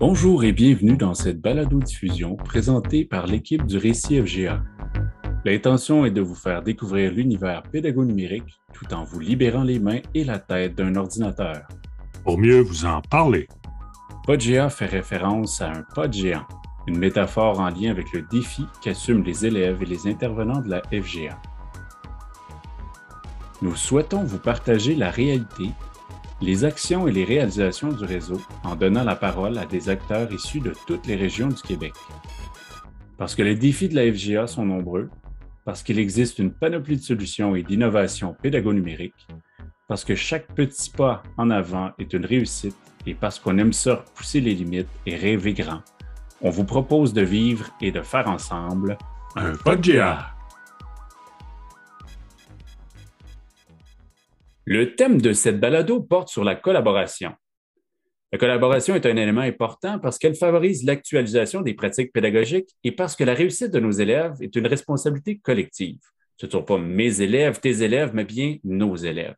Bonjour et bienvenue dans cette balado-diffusion présentée par l'équipe du Récit FGA. L'intention est de vous faire découvrir l'univers pédago-numérique tout en vous libérant les mains et la tête d'un ordinateur. Pour mieux vous en parler. PodGA fait référence à un pod géant, une métaphore en lien avec le défi qu'assument les élèves et les intervenants de la FGA. Nous souhaitons vous partager la réalité les actions et les réalisations du réseau en donnant la parole à des acteurs issus de toutes les régions du Québec. Parce que les défis de la FGA sont nombreux, parce qu'il existe une panoplie de solutions et d'innovations pédago-numériques, parce que chaque petit pas en avant est une réussite et parce qu'on aime ça pousser les limites et rêver grand, on vous propose de vivre et de faire ensemble un PodGA. Le thème de cette balado porte sur la collaboration. La collaboration est un élément important parce qu'elle favorise l'actualisation des pratiques pédagogiques et parce que la réussite de nos élèves est une responsabilité collective. Ce ne sont pas mes élèves, tes élèves, mais bien nos élèves.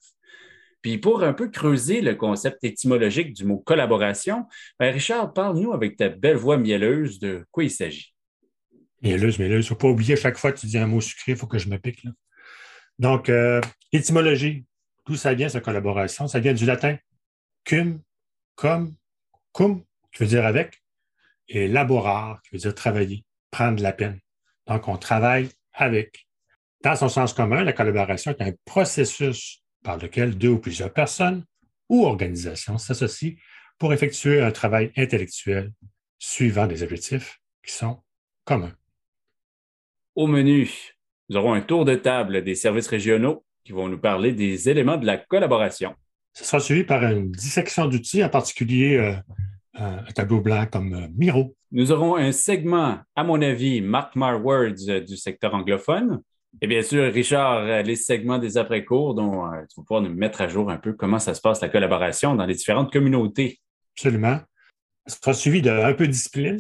Puis pour un peu creuser le concept étymologique du mot collaboration, ben, Richard, parle-nous avec ta belle voix mielleuse de quoi il s'agit. Mielleuse, mielleuse. Il ne faut pas oublier, chaque fois que tu dis un mot sucré, il faut que je me pique. Donc, euh, étymologie, D'où ça vient, cette collaboration? Ça vient du latin cum, comme, cum, qui veut dire avec, et laborar, qui veut dire travailler, prendre la peine. Donc, on travaille avec. Dans son sens commun, la collaboration est un processus par lequel deux ou plusieurs personnes ou organisations s'associent pour effectuer un travail intellectuel suivant des objectifs qui sont communs. Au menu, nous aurons un tour de table des services régionaux qui vont nous parler des éléments de la collaboration. Ce sera suivi par une dissection d'outils, en particulier euh, un tableau blanc comme euh, Miro. Nous aurons un segment, à mon avis, Mark My Words euh, du secteur anglophone. Et bien sûr, Richard, les segments des après-cours dont tu vas pouvoir nous mettre à jour un peu comment ça se passe la collaboration dans les différentes communautés. Absolument. Ce sera suivi d'un peu de discipline.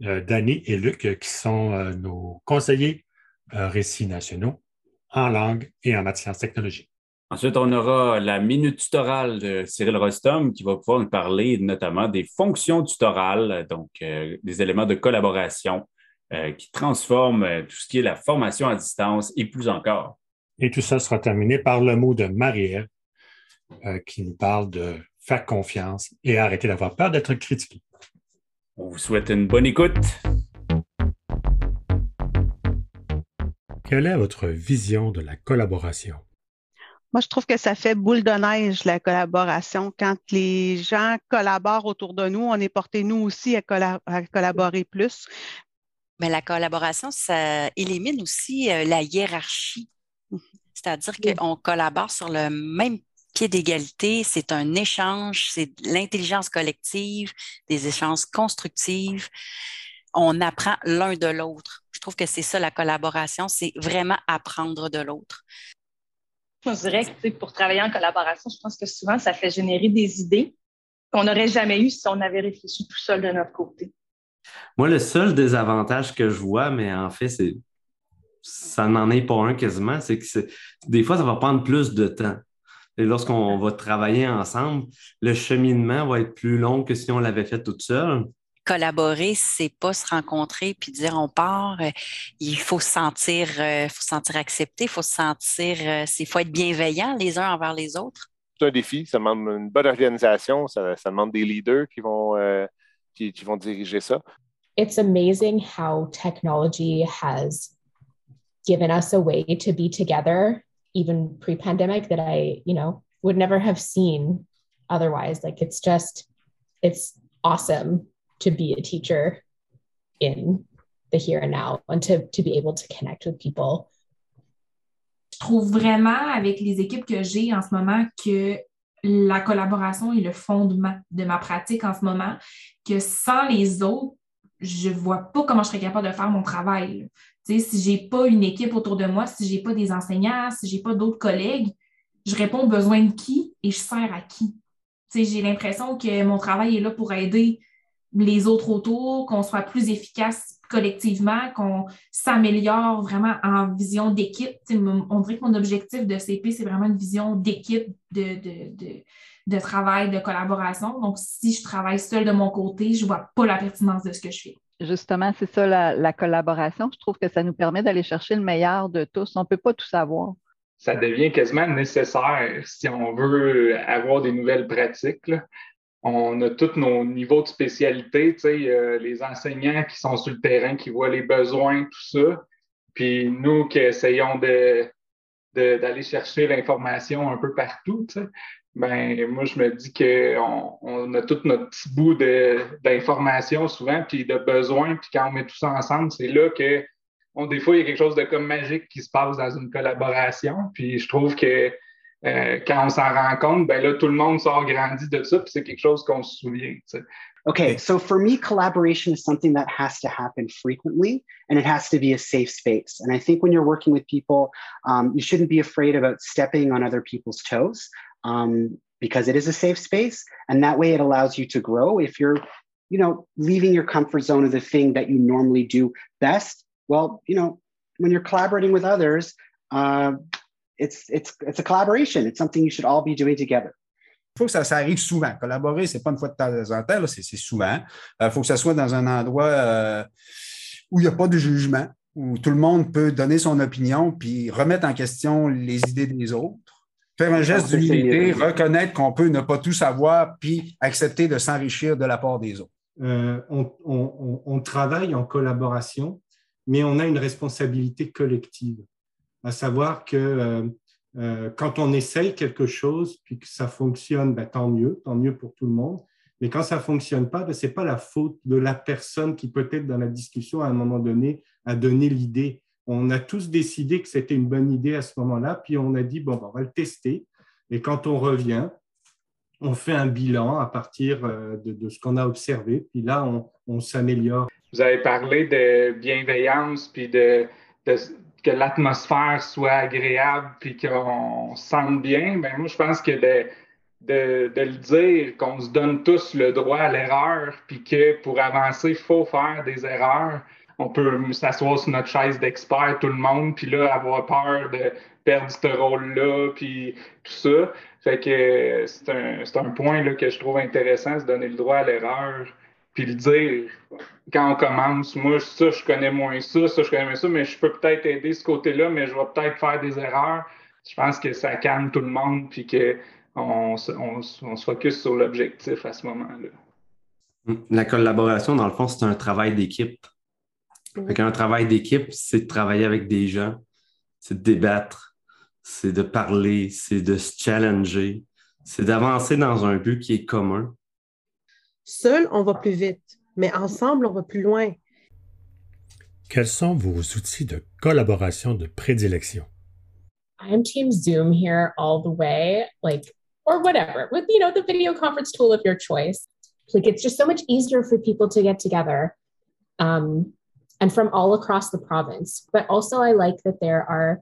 Danny et Luc, qui sont nos conseillers récits nationaux en langue et en matière technologie. Ensuite, on aura la minute tutorale de Cyril Rostom qui va pouvoir nous parler notamment des fonctions tutorales, donc euh, des éléments de collaboration euh, qui transforment euh, tout ce qui est la formation à distance et plus encore. Et tout ça sera terminé par le mot de Marie-Ève qui nous parle de faire confiance et arrêter d'avoir peur d'être critiqué. On vous souhaite une bonne écoute. Quelle est votre vision de la collaboration? Moi, je trouve que ça fait boule de neige, la collaboration. Quand les gens collaborent autour de nous, on est porté, nous aussi, à, collaborer plus. Mais la collaboration, ça élimine aussi euh, la hiérarchie. C'est-à-dire qu'on collabore sur le même pied d'égalité. C'est un échange, c'est l'intelligence collective, des échanges constructifs. On apprend l'un de l'autre. Je trouve que c'est ça la collaboration, c'est vraiment apprendre de l'autre. Je dirais que pour travailler en collaboration, je pense que souvent, ça fait générer des idées qu'on n'aurait jamais eues si on avait réfléchi tout seul de notre côté. Moi, le seul désavantage que je vois, mais en fait, c'est ça n'en est pas un quasiment, c'est que des fois, ça va prendre plus de temps. Et lorsqu'on va travailler ensemble, le cheminement va être plus long que si on l'avait fait toute seule collaborer, c'est pas se rencontrer puis dire on part. Euh, il faut se sentir, euh, faut se sentir accepté, il faut se sentir, euh, il faut être bienveillant les uns envers les autres. C'est un défi, ça demande une bonne organisation, ça, ça demande des leaders qui vont, qui, qui vont diriger ça. It's amazing how technology has given us a way to be together, even pre-pandemic, that I, you know, would never have seen otherwise. Like it's just, it's awesome to be a teacher in the here and now and to, be able to connect with people. Je trouve vraiment avec les équipes que j'ai en ce moment que la collaboration est le fondement de ma pratique en ce moment, que sans les autres, je ne vois pas comment je serais capable de faire mon travail. Si je n'ai pas une équipe autour de moi, si je n'ai pas des enseignants, si je n'ai pas d'autres collègues, je réponds aux besoins de qui et je sers à qui? J'ai l'impression que mon travail est là pour aider les autres autour, qu'on soit plus efficace, collectivement, qu'on s'améliore vraiment en vision d'équipe. On dirait que mon objectif de CP, c'est vraiment une vision d'équipe, de, de, de, travail, de collaboration. Donc, si je travaille seule de mon côté, je ne vois pas la pertinence de ce que je fais. Justement, c'est ça la, la, collaboration. Je trouve que ça nous permet d'aller chercher le meilleur de tous. On ne peut pas tout savoir. Ça devient quasiment nécessaire si on veut avoir des nouvelles pratiques. Là on a tous nos niveaux de spécialité, euh, les enseignants qui sont sur le terrain, qui voient les besoins, tout ça. Puis nous qui essayons d'aller chercher l'information un peu partout. Ben, moi, je me dis qu'on on a tout notre petit bout d'information souvent, puis de besoins, puis quand on met tout ça ensemble, c'est là que, on, des fois, il y a quelque chose de comme magique qui se passe dans une collaboration. Puis je trouve que euh, quand on s'en rend compte, ben là, tout le monde sort grandi de ça, puis c'est quelque chose qu'on se souvient. Okay, so for me, collaboration is something that has to happen frequently and it has to be a safe space. And I think when you're working with people, um, you shouldn't be afraid about stepping on other people's toes um, because it is a safe space. And that way it allows you to grow. If you're, you know, leaving your comfort zone of the thing that you normally do best, well, you know, when you're collaborating with others, uh, it's, it's, it's a collaboration. It's something you should all be doing together. Il faut que ça, ça, arrive souvent. Collaborer, ce n'est pas une fois de temps en temps, c'est souvent. Il euh, faut que ça soit dans un endroit euh, où il n'y a pas de jugement, où tout le monde peut donner son opinion puis remettre en question les idées des autres. Faire un geste d'humilité, reconnaître qu'on peut ne pas tout savoir puis accepter de s'enrichir de la part des autres. Euh, on, on, on travaille en collaboration, mais on a une responsabilité collective à savoir que euh, euh, quand on essaye quelque chose puis que ça fonctionne, ben, tant mieux, tant mieux pour tout le monde. Mais quand ça ne fonctionne pas, ben, ce n'est pas la faute de la personne qui peut-être dans la discussion à un moment donné a donné l'idée. On a tous décidé que c'était une bonne idée à ce moment-là, puis on a dit, bon, ben, on va le tester. Et quand on revient, on fait un bilan à partir euh, de, ce qu'on a observé, puis là, on, s'améliore. Vous avez parlé de bienveillance, puis de que l'atmosphère soit agréable puis qu'on se sente bien, ben moi, je pense que de le dire, qu'on se donne tous le droit à l'erreur, puis que pour avancer, il faut faire des erreurs. On peut s'asseoir sur notre chaise d'expert, tout le monde, puis là, avoir peur de perdre ce rôle-là, puis tout ça. Fait que c'est un, un point là, que je trouve intéressant, se donner le droit à l'erreur puis le dire quand on commence, moi, ça, je connais moins ça, ça, je connais moins ça, mais je peux peut-être aider ce côté-là, mais je vais peut-être faire des erreurs. Je pense que ça calme tout le monde, puis qu'on on, on, se focus sur l'objectif à ce moment-là. La collaboration, dans le fond, c'est un travail d'équipe. Un travail d'équipe, c'est de travailler avec des gens, c'est de débattre, c'est de parler, c'est de se challenger, c'est d'avancer dans un but qui est commun. Seul, on va plus vite, mais ensemble, on va plus loin. Quels sont vos outils de collaboration de prédilection? I'm Team Zoom here all the way, like, or whatever, with, you know, the video conference tool of your choice. Like, it's just so much easier for people to get together um, and from all across the province. But also, I like that there are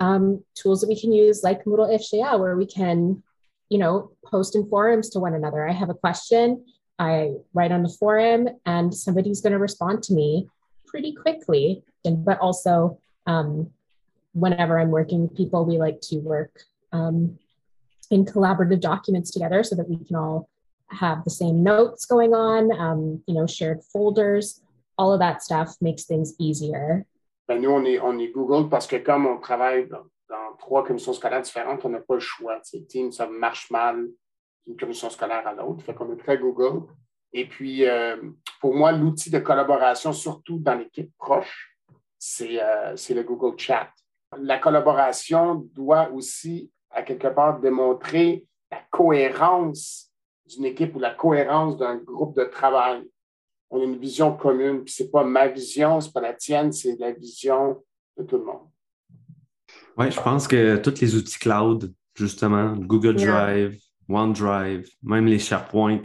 um, tools that we can use, like Moodle Ifshaya, where we can you know, post in forums to one another. I have a question, I write on the forum, and somebody's going to respond to me pretty quickly. And but also, um, whenever I'm working with people, we like to work um, in collaborative documents together so that we can all have the same notes going on, um, you know, shared folders. All of that stuff makes things easier. Ben nous, on est, on est Google parce que comme on travaille trois commissions scolaires différentes, on n'a pas le choix. Team, ça marche mal d'une commission scolaire à l'autre. Fait qu'on est très Google. Et puis, euh, pour moi, l'outil de collaboration, surtout dans l'équipe proche, euh, c'est le Google Chat. La collaboration doit aussi, à quelque part, démontrer la cohérence d'une équipe ou la cohérence d'un groupe de travail. On a une vision commune, puis c'est pas ma vision, c'est pas la tienne, c'est la vision de tout le monde. Oui, je pense que tous les outils cloud, justement, Google Drive, OneDrive, même les SharePoint,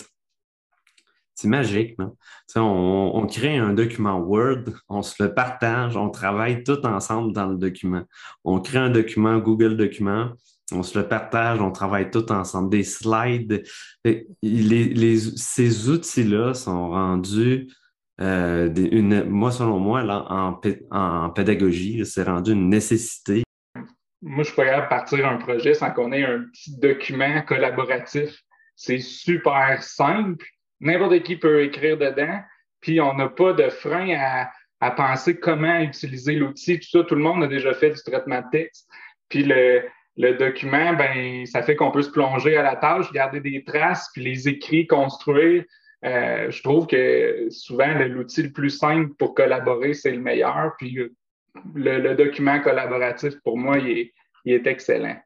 c'est magique. Non? On, on, crée un document Word, on se le partage, on travaille tout ensemble dans le document. On crée un document Google Document, on se le partage, on travaille tout ensemble. Des slides. Les, les, ces outils-là sont rendus euh, une, moi, selon moi, là, en, en, pédagogie, c'est rendu une nécessité. Moi, je suis pas partir un projet sans qu'on ait un petit document collaboratif. C'est super simple. N'importe qui peut écrire dedans. Puis, on n'a pas de frein à, penser comment utiliser l'outil. Tout ça, tout le monde a déjà fait du traitement de texte. Puis, le, le document, ben, ça fait qu'on peut se plonger à la tâche, garder des traces, puis les écrits, construire. Euh, je trouve que souvent, l'outil le plus simple pour collaborer, c'est le meilleur. Puis le, document collaboratif, pour moi, il est, excellent.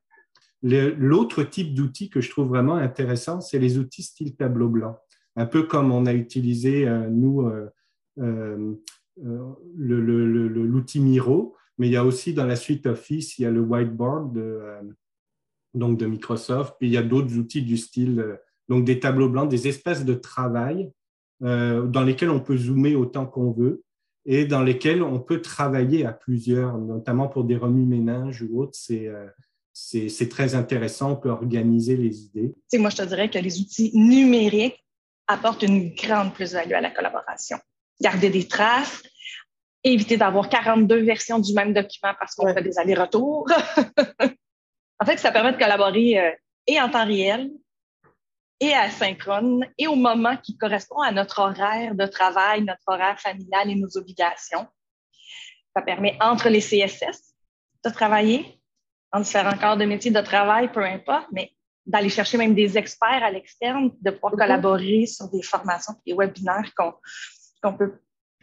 L'autre type d'outil que je trouve vraiment intéressant, c'est les outils style tableau blanc. Un peu comme on a utilisé, euh, nous, euh, l'outil Miro, mais il y a aussi dans la suite Office, il y a le whiteboard de, donc de Microsoft, puis il y a d'autres outils du style donc des tableaux blancs, des espaces de travail euh, dans lesquels on peut zoomer autant qu'on veut et dans lesquels on peut travailler à plusieurs, notamment pour des remue-ménages ou autres. C'est euh, c'est très intéressant, on peut organiser les idées. moi, je te dirais que les outils numériques apportent une grande plus-value à la collaboration. Garder des traces, éviter d'avoir 42 versions du même document parce qu'on fait des allers-retours. en fait, ça permet de collaborer euh, et en temps réel et asynchrone et au moment qui correspond à notre horaire de travail, notre horaire familial et nos obligations. Ça permet entre les CSS de travailler en différents corps de métier de travail, peu importe, mais d'aller chercher même des experts à l'externe, de pouvoir mm-hmm. collaborer sur des formations, des webinaires qu'on peut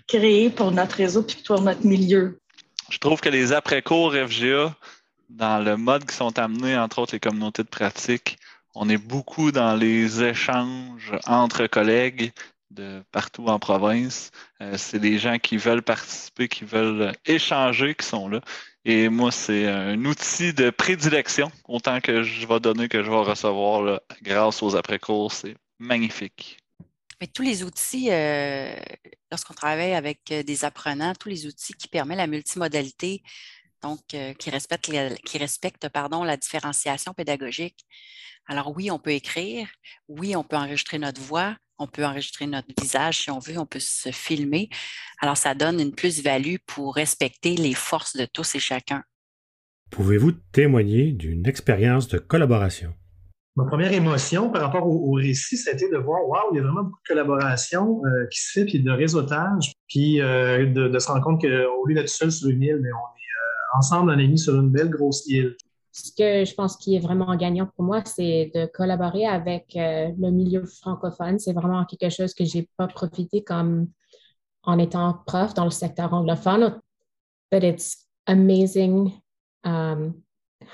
créer pour notre réseau puis pour notre milieu. Je trouve que les après-cours FGA, dans le mode qui sont amenés, entre autres les communautés de pratique, on est beaucoup dans les échanges entre collègues de partout en province. Euh, c'est des gens qui veulent participer, qui veulent échanger, qui sont là. Et moi, c'est un outil de prédilection, autant que je vais donner que je vais recevoir grâce aux après-cours. C'est magnifique. Mais tous les outils, euh, lorsqu'on travaille avec euh, des apprenants, tous les outils qui permettent la multimodalité, donc qui respectent, qui respectent pardon, la différenciation pédagogique, alors oui, on peut écrire, oui, on peut enregistrer notre voix, on peut enregistrer notre visage si on veut, on peut se filmer. Alors ça donne une plus-value pour respecter les forces de tous et chacun. Pouvez-vous témoigner d'une expérience de collaboration? Ma première émotion par rapport au, récit, c'était de voir, waouh, il y a vraiment beaucoup de collaboration euh, qui se fait, puis de réseautage, puis euh, de, se rendre compte qu'au lieu d'être seul sur une île, mais on est euh, ensemble, on est mis sur une belle grosse île ce que je pense qui est vraiment gagnant pour moi, c'est de collaborer avec euh, le milieu francophone. C'est vraiment quelque chose que j'ai pas profité comme en étant prof dans le secteur anglophone. But it's amazing um,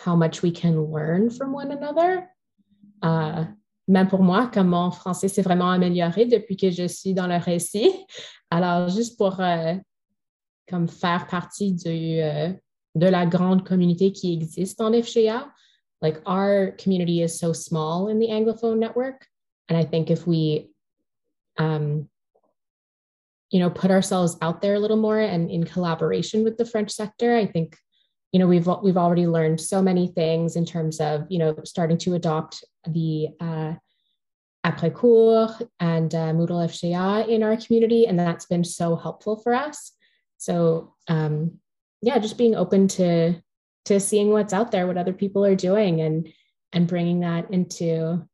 how much we can learn from one another. Uh, même pour moi, comme mon français s'est vraiment amélioré depuis que je suis dans le récit. Alors, juste pour euh, comme faire partie du, euh, de la grande communauté qui existe en FGA. Like our community is so small in the Anglophone network. And I think if we, um, you know, put ourselves out there a little more and in collaboration with the French sector, I think, you know, we've we've already learned so many things in terms of, you know, starting to adopt the uh, après cours and uh, Moodle FGA in our community, and that's been so helpful for us. So um, yeah, just being open to to seeing what's out there, what other people are doing, and and bringing that into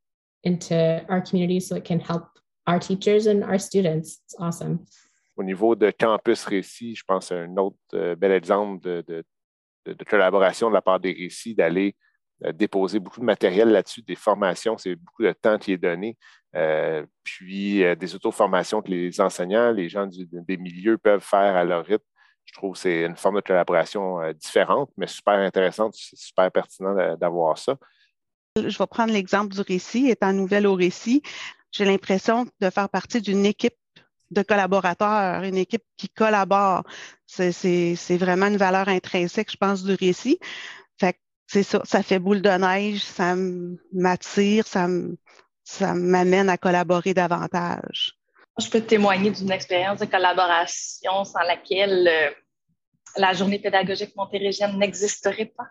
into our community so it can help our teachers and our students. It's awesome. Au niveau de Campus Récit, je pense à un autre euh, bel exemple de, collaboration de la part des récits, d'aller euh, déposer beaucoup de matériel là-dessus, des formations, c'est beaucoup de temps qui est donné. Euh, puis des auto-formations que les enseignants, les gens des milieux peuvent faire à leur rythme je trouve que c'est une forme de collaboration euh, différente, mais super intéressante. Super pertinent d'avoir ça. Je vais prendre l'exemple du récit. Étant nouvelle au récit, j'ai l'impression de faire partie d'une équipe de collaborateurs, une équipe qui collabore. C'est vraiment une valeur intrinsèque, je pense, du récit. Ça fait boule de neige, ça m'attire, ça m'amène à collaborer davantage je peux témoigner d'une expérience de collaboration sans laquelle euh, la journée pédagogique montérégienne n'existerait pas.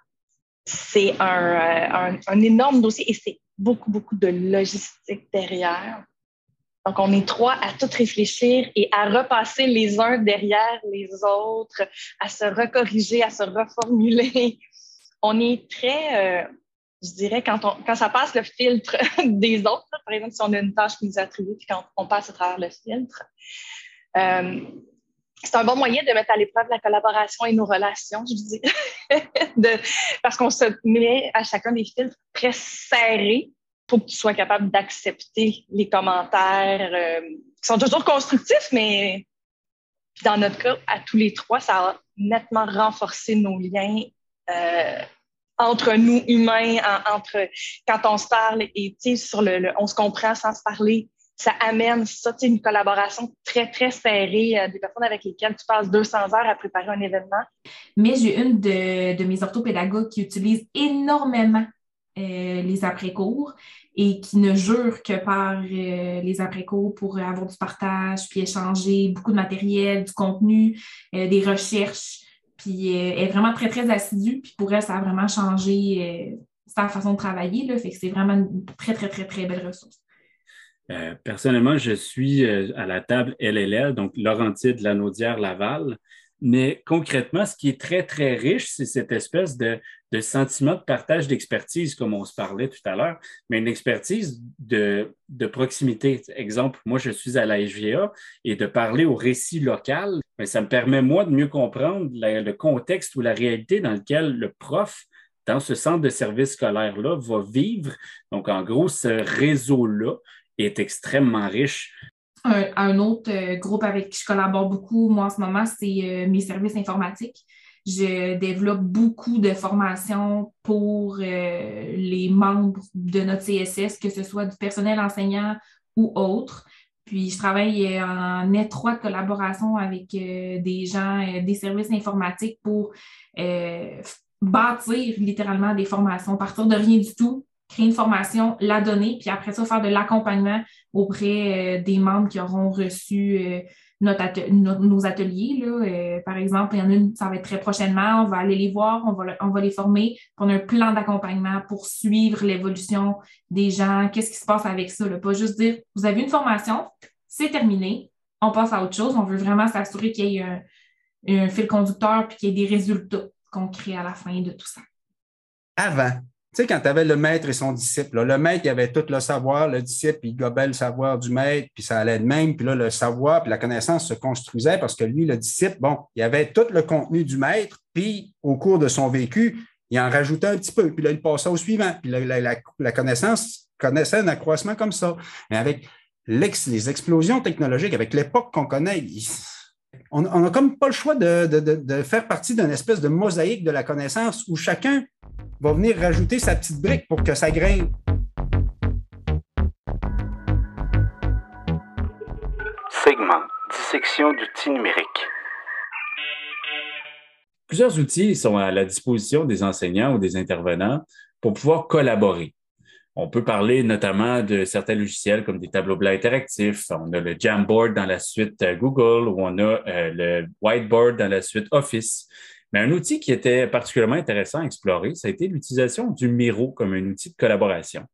C'est un, euh, un, énorme dossier et c'est beaucoup, beaucoup de logistique derrière. Donc, on est trois à tout réfléchir et à repasser les uns derrière les autres, à se recorriger, à se reformuler. On est très, euh, je dirais, quand, on, quand ça passe le filtre des autres, par exemple, si on a une tâche qui nous attribue, puis quand on passe à travers le filtre, euh, c'est un bon moyen de mettre à l'épreuve la collaboration et nos relations, je dis, de, parce qu'on se met à chacun des filtres très serrés faut que tu sois capable d'accepter les commentaires euh, qui sont toujours constructifs, mais dans notre cas, à tous les trois, ça a nettement renforcé nos liens euh, entre nous humains, entre quand on se parle et sur le, on se comprend sans se parler. Ça amène ça, une collaboration très, très serrée euh, des personnes avec lesquelles tu passes 200 heures à préparer un événement. Mais j'ai une de, mes orthopédagogues qui utilise énormément euh, les après-cours et qui ne jure que par euh, les après-cours pour avoir du partage, puis échanger beaucoup de matériel, du contenu, des recherches. Puis elle est vraiment très, très assidue. Puis pour elle, ça a vraiment changé sa façon de travailler. Là, fait que c'est vraiment une très, très, très, très belle ressource. personnellement, je suis à la table LLL, donc Laurentide, Lanaudière, Laval. Mais concrètement, ce qui est très, très riche, c'est cette espèce de, sentiment de partage d'expertise, comme on se parlait tout à l'heure, mais une expertise de, proximité. Exemple, moi, je suis à la SGA et de parler au récit local, mais ça me permet, moi, de mieux comprendre le contexte ou la réalité dans lequel le prof dans ce centre de service scolaire-là va vivre. Donc, en gros, ce réseau-là est extrêmement riche. Un, autre euh, groupe avec qui je collabore beaucoup, moi, en ce moment, c'est euh, mes services informatiques. Je développe beaucoup de formations pour euh, les membres de notre CSS, que ce soit du personnel enseignant ou autre. Puis, je travaille en étroite collaboration avec des gens des services informatiques pour bâtir littéralement des formations, partir de rien du tout, créer une formation, la donner, puis après ça, faire de l'accompagnement auprès euh, des membres qui auront reçu euh, notre nos ateliers. Là. Euh, par exemple, il y en a une, ça va être très prochainement, on va aller les voir, on va, on va les former, on a un plan d'accompagnement pour suivre l'évolution des gens, qu'est-ce qui se passe avec ça. Pas juste dire, vous avez une formation, c'est terminé, on passe à autre chose. On veut vraiment s'assurer qu'il y ait un, un fil conducteur puis qu'il y ait des résultats concrets à la fin de tout ça. Avant, tu sais, quand tu avais le maître et son disciple, le maître, il avait tout le savoir, le disciple, il gobait le savoir du maître, puis ça allait de même, puis là, le savoir, puis la connaissance se construisait parce que lui, le disciple, bon, il avait tout le contenu du maître, puis au cours de son vécu, il en rajoutait un petit peu, puis là, il passait au suivant, puis la, connaissance connaissait un accroissement comme ça. Mais avec les explosions technologiques, avec l'époque qu'on connaît, on n'a comme pas le choix de, de faire partie d'une espèce de mosaïque de la connaissance où chacun va venir rajouter sa petite brique pour que ça grimpe. Segment dissection d'outils numériques. Plusieurs outils sont à la disposition des enseignants ou des intervenants pour pouvoir collaborer. On peut parler notamment de certains logiciels comme des tableaux blancs interactifs. On a le Jamboard dans la suite Google ou on a euh, le Whiteboard dans la suite Office. Mais un outil qui était particulièrement intéressant à explorer, ça a été l'utilisation du Miro comme un outil de collaboration.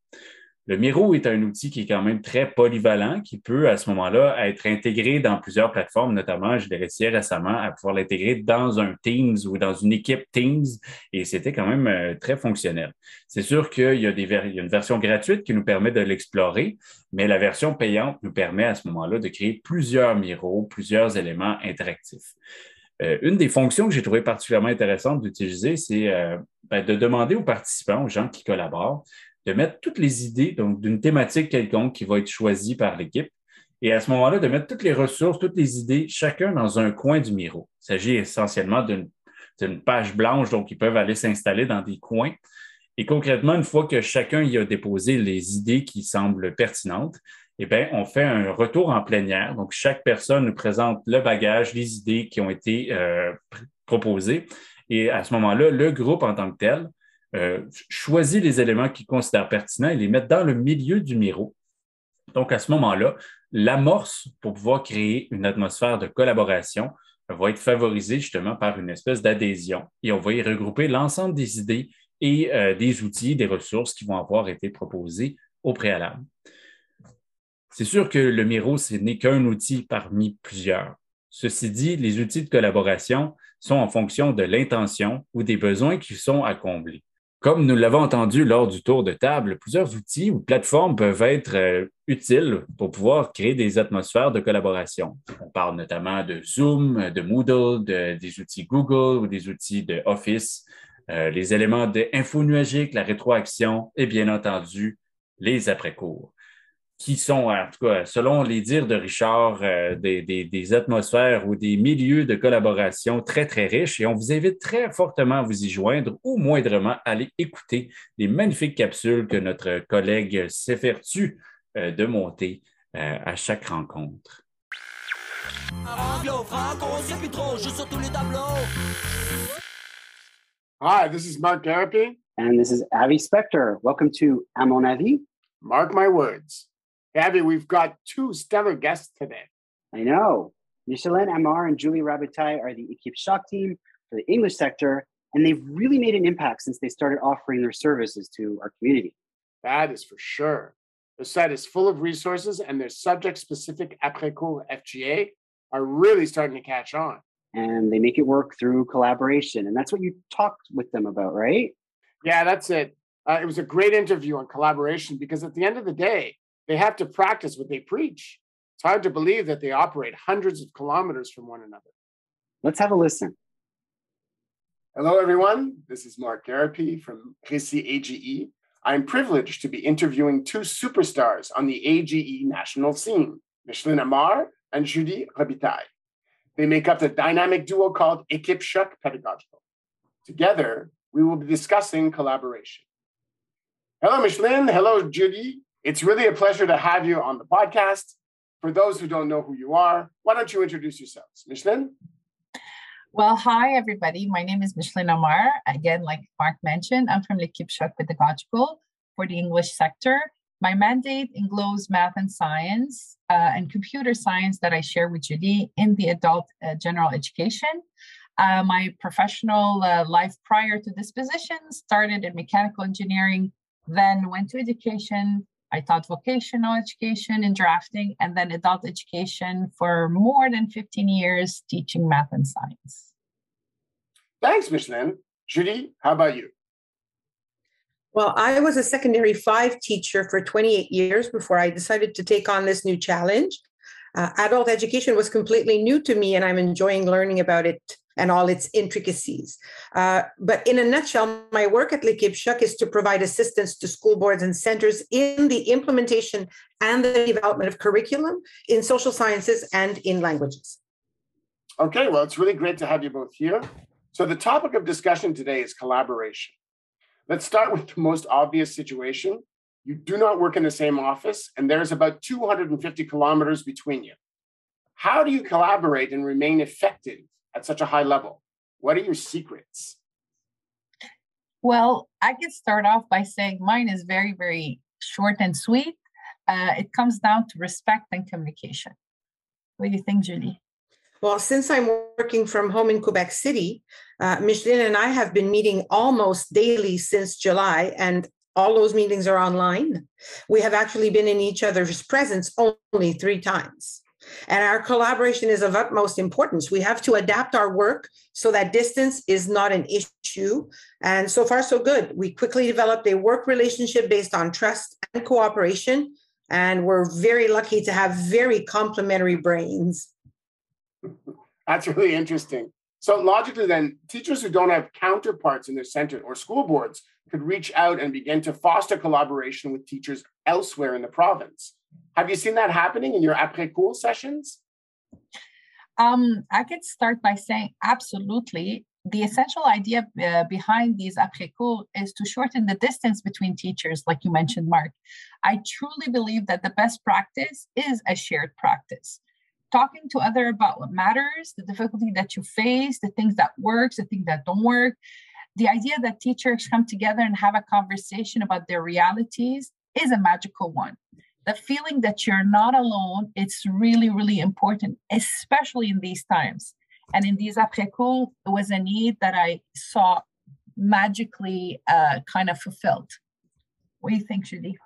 Le Miro est un outil qui est quand même très polyvalent, qui peut à ce moment-là être intégré dans plusieurs plateformes, notamment, je l'ai réussi récemment à pouvoir l'intégrer dans un Teams ou dans une équipe Teams, et c'était quand même euh, très fonctionnel. C'est sûr qu'il y, a y a une version gratuite qui nous permet de l'explorer, mais la version payante nous permet à ce moment-là de créer plusieurs Miro, plusieurs éléments interactifs. Euh, une des fonctions que j'ai trouvé particulièrement intéressante d'utiliser, c'est euh, ben, de demander aux participants, aux gens qui collaborent, de mettre toutes les idées d'une thématique quelconque qui va être choisie par l'équipe. Et à ce moment-là, de mettre toutes les ressources, toutes les idées, chacun dans un coin du Miro. Il s'agit essentiellement d'une page blanche, donc ils peuvent aller s'installer dans des coins. Et concrètement, une fois que chacun y a déposé les idées qui semblent pertinentes, eh bien, on fait un retour en plénière. Donc, chaque personne nous présente le bagage, les idées qui ont été euh, proposées. Et à ce moment-là, le groupe en tant que tel euh, choisit les éléments qu'il considère pertinents et les met dans le milieu du Miro. Donc, à ce moment-là, l'amorce pour pouvoir créer une atmosphère de collaboration va être favorisée justement par une espèce d'adhésion et on va y regrouper l'ensemble des idées et euh, des outils, des ressources qui vont avoir été proposées au préalable. C'est sûr que le Miro, ce n'est qu'un outil parmi plusieurs. Ceci dit, les outils de collaboration sont en fonction de l'intention ou des besoins qui sont à combler. Comme nous l'avons entendu lors du tour de table, plusieurs outils ou plateformes peuvent être euh, utiles pour pouvoir créer des atmosphères de collaboration. On parle notamment de Zoom, de Moodle, des outils Google ou des outils de Office, euh, les éléments d'info nuagique, la rétroaction et bien entendu les après-cours qui sont, en tout cas, selon les dires de Richard, euh, des, atmosphères ou des milieux de collaboration très, très riches. Et on vous invite très fortement à vous y joindre ou moindrement à aller écouter les magnifiques capsules que notre collègue s'effertue euh, de monter euh, à chaque rencontre. Hi, this is Mark Garapi. And this is Avi Spector. Welcome to À mon avis. Mark my words. Abby, we've got two stellar guests today. I know. Michelin Amar and Julie Rabitaille are the Equipe Shock team for the English sector, and they've really made an impact since they started offering their services to our community. That is for sure. The site is full of resources, and their subject specific après cours FGA are really starting to catch on. And they make it work through collaboration. And that's what you talked with them about, right? Yeah, that's it. Uh, it was a great interview on collaboration because at the end of the day, they have to practice what they preach. It's hard to believe that they operate hundreds of kilometers from one another. Let's have a listen. Hello, everyone. This is Mark Garapi from Récit AGE. I'm privileged to be interviewing two superstars on the AGE national scene, Micheline Amar and Judy Rabitaille. They make up the dynamic duo called Equipe Choc Pedagogical. Together, we will be discussing collaboration. Hello, Micheline. Hello, Judy. It's really a pleasure to have you on the podcast. For those who don't know who you are, why don't you introduce yourselves? Micheline? Well, hi, everybody. My name is Micheline Omar. Again, like Mark mentioned, I'm from L'Equipe Choc Pedagogical for the English sector. My mandate includes math and science uh, and computer science that I share with Judy in the adult uh, general education. Uh, my professional uh, life prior to this position started in mechanical engineering, then went to education, I taught vocational education in drafting and then adult education for more than 15 years teaching math and science. Thanks, Micheline. Judy, how about you? Well, I was a secondary five teacher for 28 years before I decided to take on this new challenge. Uh, adult education was completely new to me, and I'm enjoying learning about it and all its intricacies. Uh, but in a nutshell, my work at Choc is to provide assistance to school boards and centers in the implementation and the development of curriculum in social sciences and in languages. Okay, well, it's really great to have you both here. So, the topic of discussion today is collaboration. Let's start with the most obvious situation. You do not work in the same office, and there's about 250 kilometers between you. How do you collaborate and remain effective at such a high level? What are your secrets? Well, I can start off by saying mine is very, very short and sweet. Uh, it comes down to respect and communication. What do you think, Julie? Well, since I'm working from home in Quebec City, uh, Micheline and I have been meeting almost daily since July, and all those meetings are online. We have actually been in each other's presence only three times. And our collaboration is of utmost importance. We have to adapt our work so that distance is not an issue. And so far, so good. We quickly developed a work relationship based on trust and cooperation. And we're very lucky to have very complementary brains. That's really interesting. So, logically, then, teachers who don't have counterparts in their center or school boards could reach out and begin to foster collaboration with teachers elsewhere in the province. Have you seen that happening in your après cours sessions? Um, I could start by saying absolutely. The essential idea uh, behind these après cours is to shorten the distance between teachers, like you mentioned, Mark. I truly believe that the best practice is a shared practice. Talking to other about what matters, the difficulty that you face, the things that works, the things that don't work. The idea that teachers come together and have a conversation about their realities is a magical one the feeling that you're not alone it's really really important especially in these times and in these après cours it was a need that i saw magically uh, kind of fulfilled what do you think judy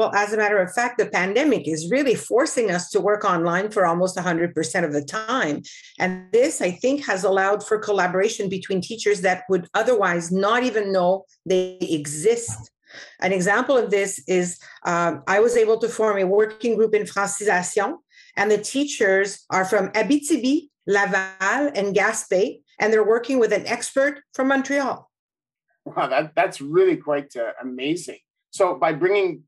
Well, as a matter of fact, the pandemic is really forcing us to work online for almost 100% of the time. And this, I think, has allowed for collaboration between teachers that would otherwise not even know they exist. An example of this is um, I was able to form a working group in Francisation, and the teachers are from Abitibi, Laval, and Gaspé, and they're working with an expert from Montreal. Wow, that, that's really quite uh, amazing. So, by bringing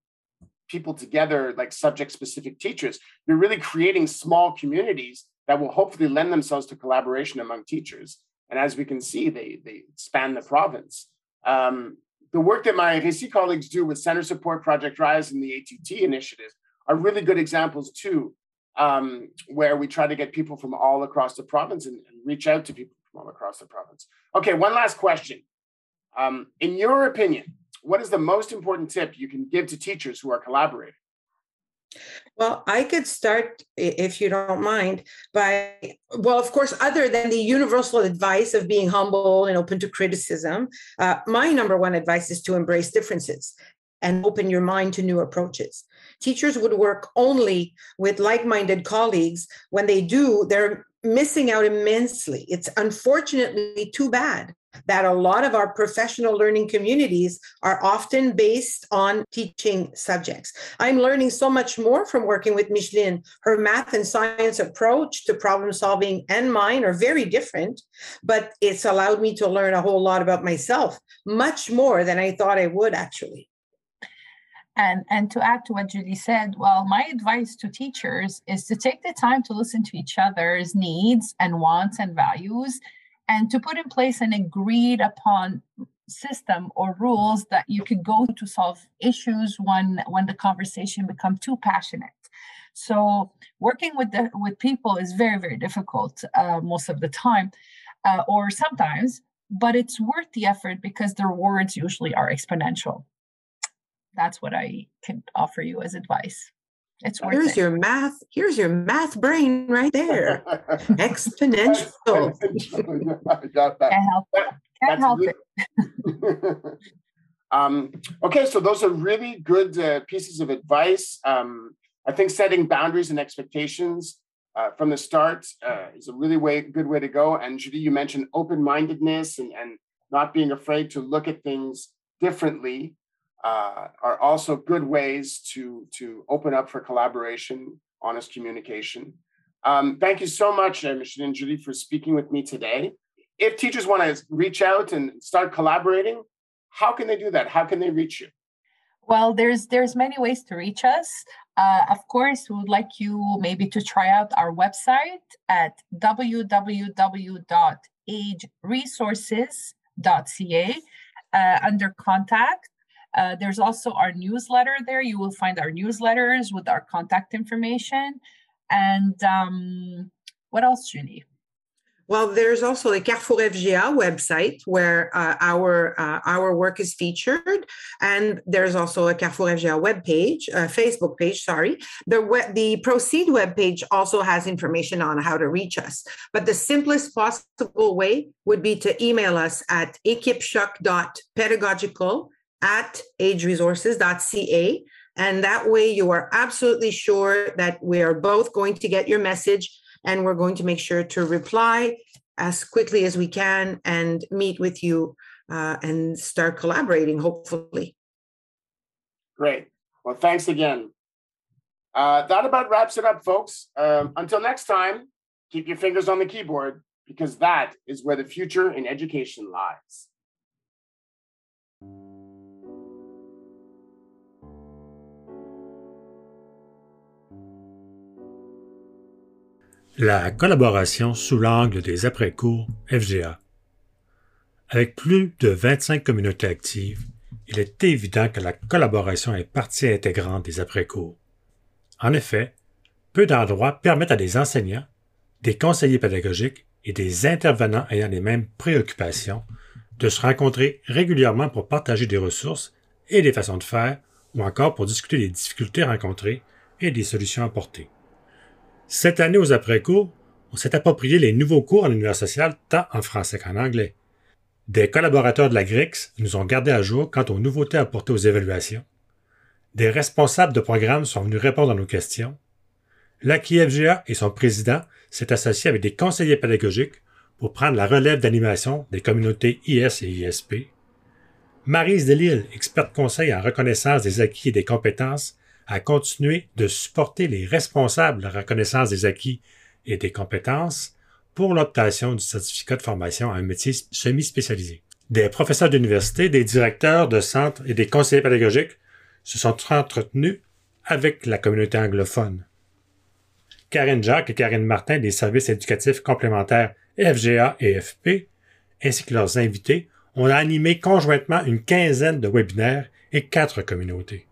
people together, like subject specific teachers, you're really creating small communities that will hopefully lend themselves to collaboration among teachers. And as we can see, they, they span the province. Um, the work that my RSI colleagues do with Center Support Project Rise and the ATT initiative are really good examples too, um, where we try to get people from all across the province and, and, reach out to people from all across the province. Okay, one last question. Um, in your opinion, what is the most important tip you can give to teachers who are collaborating? Well, I could start, if you don't mind, by, well, of course, other than the universal advice of being humble and open to criticism, uh, my number one advice is to embrace differences and open your mind to new approaches. Teachers would work only with like minded colleagues. When they do, they're missing out immensely. It's unfortunately too bad that a lot of our professional learning communities are often based on teaching subjects. I'm learning so much more from working with Micheline. Her math and science approach to problem solving and mine are very different, but it's allowed me to learn a whole lot about myself, much more than I thought I would actually. And, and to add to what Julie said, well, my advice to teachers is to take the time to listen to each other's needs and wants and values and to put in place an agreed upon system or rules that you could go to solve issues when when the conversation become too passionate. So working with the with people is very very difficult uh, most of the time uh, or sometimes but it's worth the effort because the rewards usually are exponential that's what i can offer you as advice it's worth here's it. your math. Here's your math brain right there. Exponential. I got that. Can't help it. Can't help it. um, okay, so those are really good uh, pieces of advice. Um, I think setting boundaries and expectations uh, from the start uh, is a really way, good way to go. And Judy, you mentioned open-mindedness and, and not being afraid to look at things differently uh, are also good ways to, to open up for collaboration, honest communication. Um, thank you so much, uh, Micheline and Judy, for speaking with me today. If teachers want to reach out and start collaborating, how can they do that? How can they reach you? Well, there's there's many ways to reach us. Uh, of course, we would like you maybe to try out our website at www.ageresources.ca uh, under contact. Uh, there's also our newsletter there. You will find our newsletters with our contact information. And um, what else, Julie? Well, there's also the Carrefour FGA website where uh, our uh, our work is featured, and there's also a Carrefour FGA web page, uh, Facebook page. Sorry, the web, the Proceed web page also has information on how to reach us. But the simplest possible way would be to email us at equipeshoc.pedagogical at ageresources.ca. And that way you are absolutely sure that we are both going to get your message and we're going to make sure to reply as quickly as we can and meet with you uh, and start collaborating, hopefully. Great. Well, thanks again. Uh, that about wraps it up, folks. Um, until next time, keep your fingers on the keyboard because that is where the future in education lies. La collaboration sous l'angle des après-cours FGA. Avec plus de 25 communautés actives, il est évident que la collaboration est partie intégrante des après-cours. En effet, peu d'endroits permettent à des enseignants, des conseillers pédagogiques et des intervenants ayant les mêmes préoccupations de se rencontrer régulièrement pour partager des ressources et des façons de faire ou encore pour discuter des difficultés rencontrées et des solutions apportées. Cette année, aux après-cours, on s'est approprié les nouveaux cours en univers social tant en français qu'en anglais. Des collaborateurs de la GRIX nous ont gardés à jour quant aux nouveautés apportées aux évaluations. Des responsables de programmes sont venus répondre à nos questions. L'AQI-FGA et son président s'est associé avec des conseillers pédagogiques pour prendre la relève d'animation des communautés IS et ISP. Marise Delille, experte conseil en reconnaissance des acquis et des compétences, a continué de supporter les responsables de la reconnaissance des acquis et des compétences pour l'obtention du certificat de formation à un métier semi-spécialisé. Des professeurs d'université, des directeurs de centres et des conseillers pédagogiques se sont entretenus avec la communauté anglophone. Karine Jacques et Karine Martin des services éducatifs complémentaires FGA et FP, ainsi que leurs invités, ont animé conjointement une quinzaine de webinaires et quatre communautés.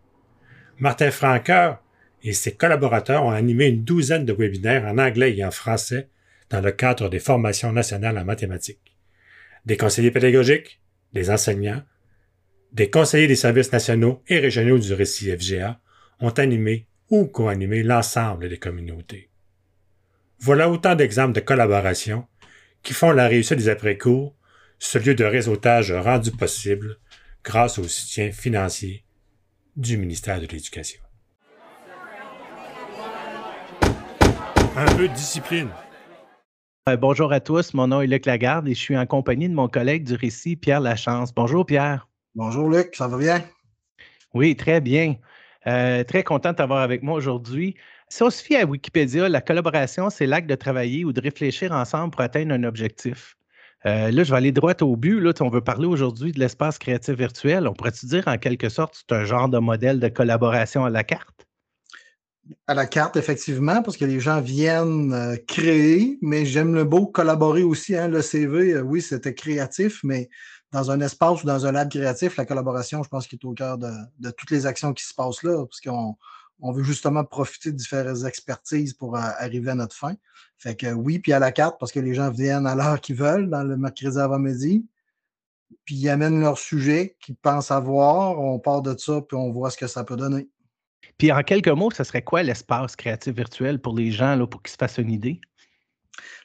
Martin Franqueur et ses collaborateurs ont animé une douzaine de webinaires en anglais et en français dans le cadre des formations nationales en mathématiques. Des conseillers pédagogiques, des enseignants, des conseillers des services nationaux et régionaux du récit FGA ont animé ou co-animé l'ensemble des communautés. Voilà autant d'exemples de collaboration qui font la réussite des après-cours ce lieu de réseautage rendu possible grâce au soutien financier du ministère de l'Éducation. Un peu de discipline. Euh, bonjour à tous, mon nom est Luc Lagarde et je suis en compagnie de mon collègue du récit, Pierre Lachance. Bonjour Pierre. Bonjour Luc, ça va bien? Oui, très bien. Euh, très content de t'avoir avec moi aujourd'hui. Si on se fie à Wikipédia, la collaboration, c'est l'acte de travailler ou de réfléchir ensemble pour atteindre un objectif. Euh, là, je vais aller droit au but. Là, on veut parler aujourd'hui de l'espace créatif virtuel. On pourrait-tu dire en quelque sorte c'est un genre de modèle de collaboration à la carte? À la carte, effectivement, parce que les gens viennent euh, créer, mais j'aime le beau collaborer aussi. Hein, le CV, euh, oui, c'était créatif, mais dans un espace ou dans un lab créatif, la collaboration, je pense est au cœur de, toutes les actions qui se passent là, parce on veut justement profiter de différentes expertises pour arriver à notre fin. Fait que oui, puis à la carte, parce que les gens viennent à l'heure qu'ils veulent, dans le mercredi avant-midi, puis ils amènent leur sujet qu'ils pensent avoir, on part de ça, puis on voit ce que ça peut donner. Puis en quelques mots, ce serait quoi l'espace créatif virtuel pour les gens, pour qu'ils se fassent une idée?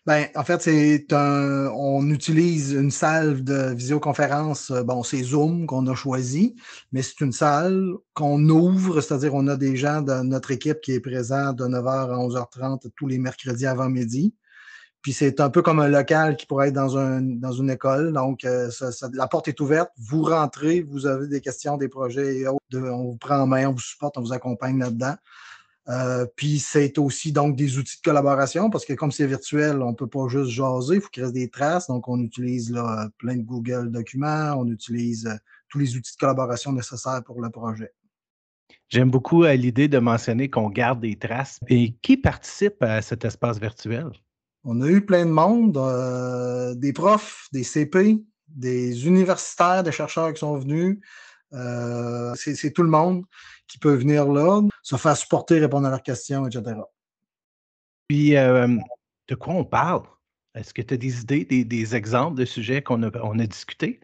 Ben, en fait, c'est un, on utilise une salle de visioconférence, euh, bon, c'est Zoom qu'on a choisi, mais c'est une salle qu'on ouvre, c'est-à-dire on a des gens de notre équipe qui est présent de 9h à 11h30 tous les mercredis avant midi. Puis c'est un peu comme un local qui pourrait être dans, un, dans une école. Donc, euh, la porte est ouverte, vous rentrez, vous avez des questions, des projets et autres. on vous prend en main, on vous supporte, on vous accompagne là-dedans. Euh, puis c'est aussi donc des outils de collaboration parce que comme c'est virtuel, on ne peut pas juste jaser, il faut qu'il reste des traces. Donc, on utilise là, plein de Google documents, on utilise euh, tous les outils de collaboration nécessaires pour le projet. J'aime beaucoup euh, l'idée de mentionner qu'on garde des traces. Et qui participe à cet espace virtuel? On a eu plein de monde, des profs, des CP, des universitaires, des chercheurs qui sont venus. c'est tout le monde qui peut venir là, se faire supporter, répondre à leurs questions, etc. Puis, euh, de quoi on parle? Est-ce que tu as des idées, des, exemples de sujets qu'on a, on a discutés?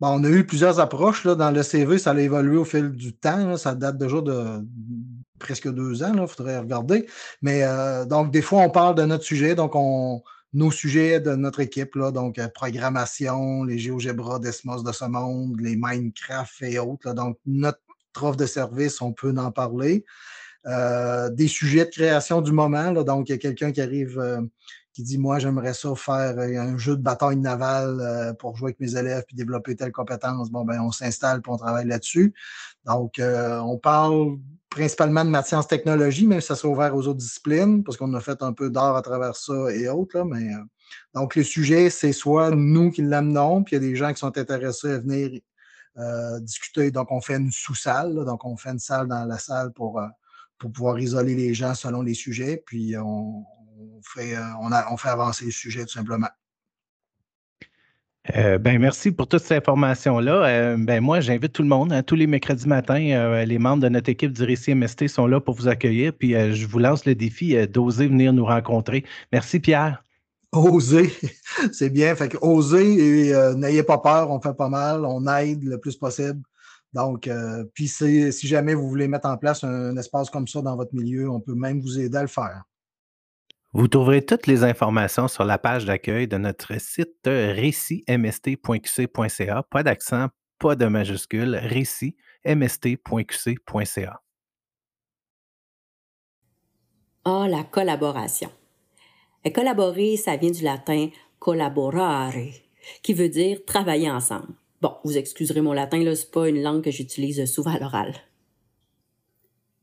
Bon, on a eu plusieurs approches. Là, dans le CV, ça a évolué au fil du temps. Ça date déjà de presque deux ans, il faudrait regarder. Mais euh, donc, des fois, on parle de notre sujet. Donc, on, nos sujets de notre équipe, là, donc euh, programmation, les GeoGebra, Desmos de ce monde, les Minecraft et autres. donc, notre offre de service, on peut en parler. Euh, des sujets de création du moment. donc, il y a quelqu'un qui arrive euh, qui dit Moi, j'aimerais ça faire euh, un jeu de bataille navale pour jouer avec mes élèves puis développer telle compétence. Bon, ben, on s'installe et on travaille là-dessus. Donc, on parle principalement de maths sciences technologies, même si ça sera ouvert aux autres disciplines, parce qu'on a fait un peu d'art à travers ça et autres. Mais, donc, le sujet, c'est soit nous qui l'amenons, puis il y a des gens qui sont intéressés à venir euh, discuter. Donc, on fait une sous-salle, donc on fait une salle dans la salle pour, euh, pour pouvoir isoler les gens selon les sujets, puis on, fait, euh, on, a, on fait avancer le sujet tout simplement. ben, merci pour toutes ces informations-là. ben, moi, j'invite tout le monde. Hein, tous les mercredis matins, les membres de notre équipe du Récit MST sont là pour vous accueillir. Puis je vous lance le défi d'oser venir nous rencontrer. Merci, Pierre. Oser, c'est bien. Fait que oser et euh, n'ayez pas peur, on fait pas mal, on aide le plus possible. Donc, euh, puis si jamais vous voulez mettre en place un, espace comme ça dans votre milieu, on peut même vous aider à le faire. Vous trouverez toutes les informations sur la page d'accueil de notre site récitmst.qc.ca. Pas d'accent, pas de majuscule, récit, mst.qc.ca. Ah, la collaboration. Et collaborer, ça vient du latin collaborare, qui veut dire travailler ensemble. Bon, vous excuserez mon latin, là, c'est pas une langue que j'utilise souvent à l'oral.